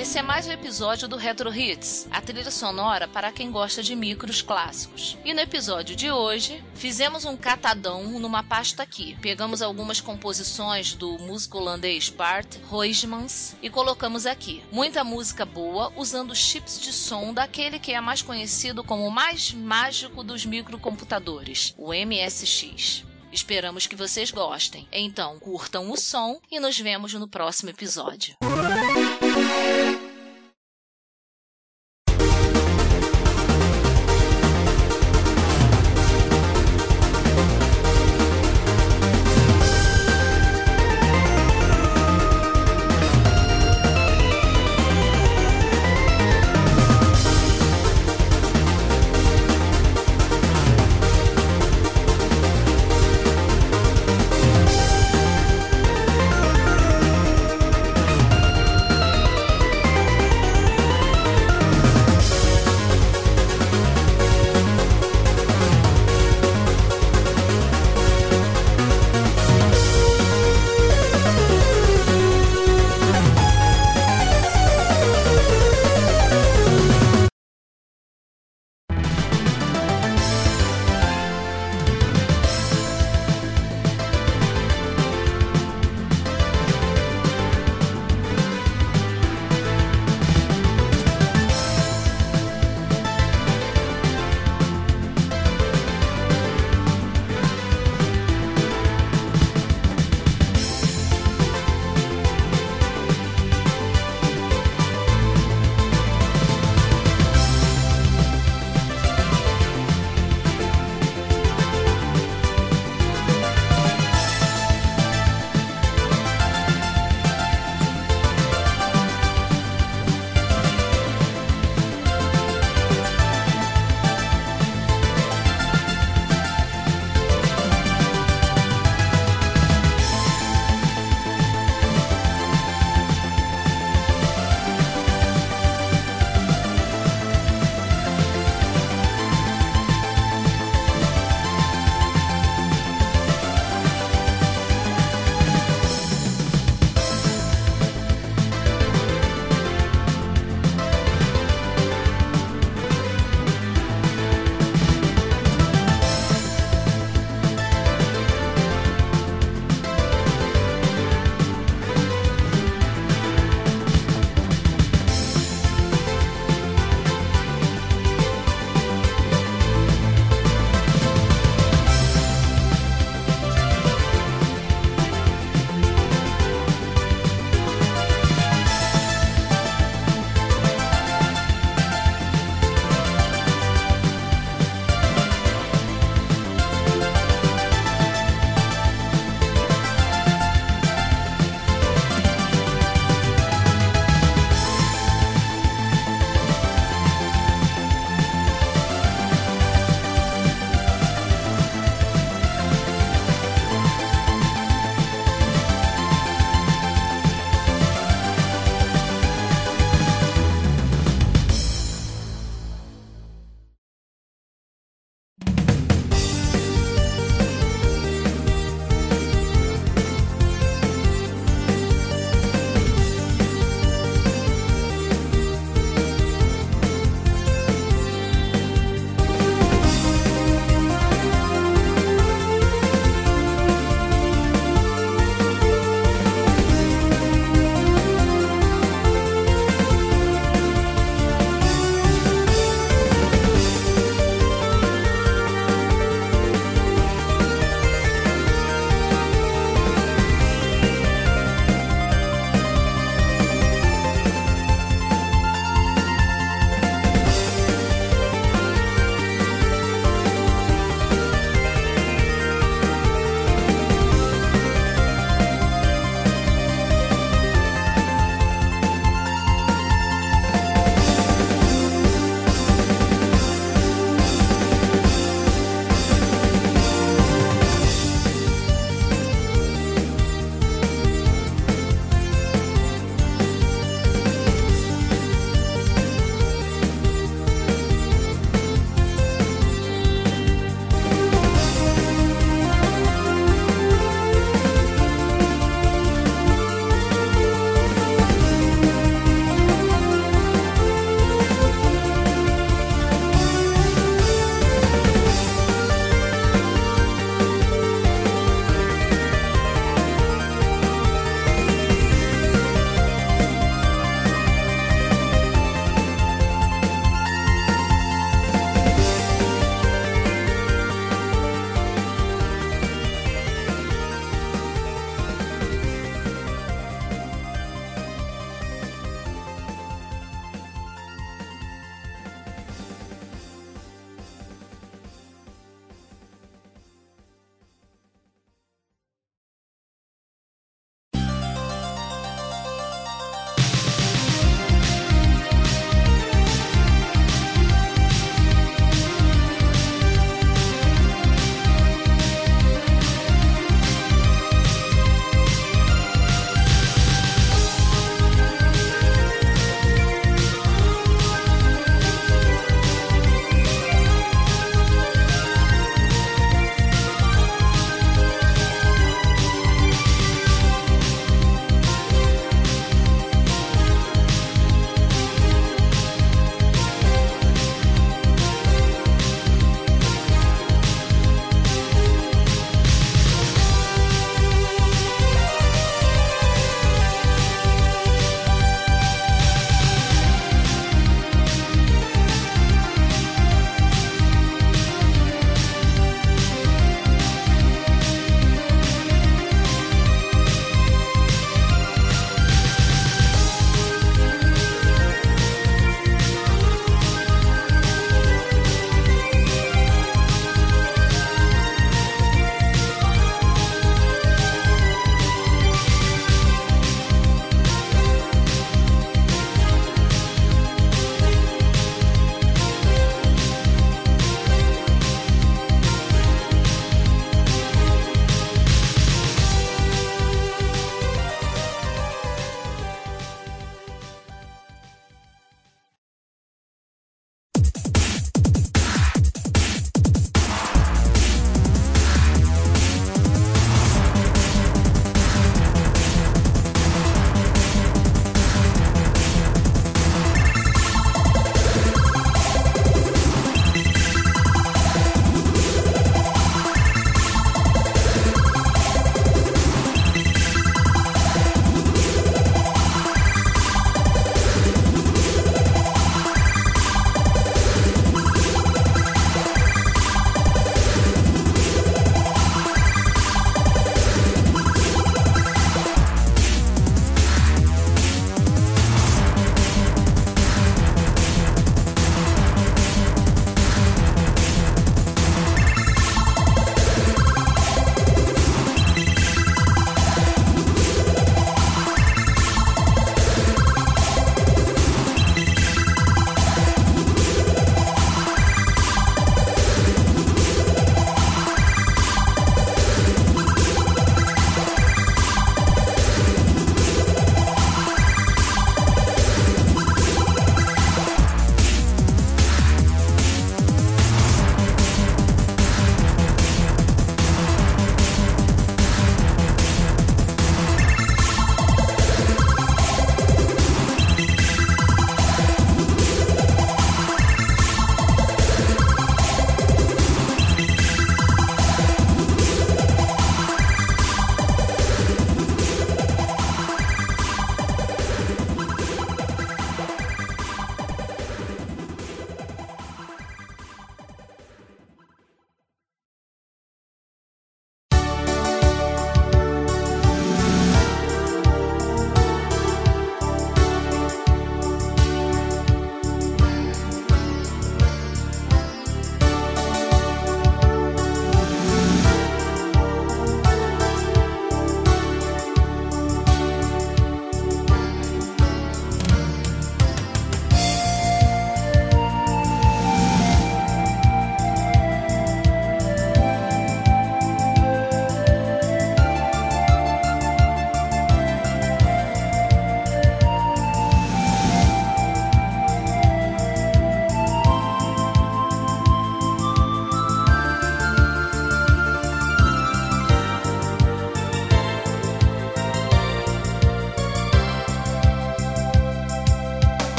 Esse é mais um episódio do Retro Hits, a trilha sonora para quem gosta de micros clássicos. E no episódio de hoje, fizemos um catadão numa pasta aqui. Pegamos algumas composições do músico holandês Bart Huismans e colocamos aqui. Muita música boa usando chips de som daquele que é mais conhecido como o mais mágico dos microcomputadores, o MSX. Esperamos que vocês gostem. Então, curtam o som e nos vemos no próximo episódio.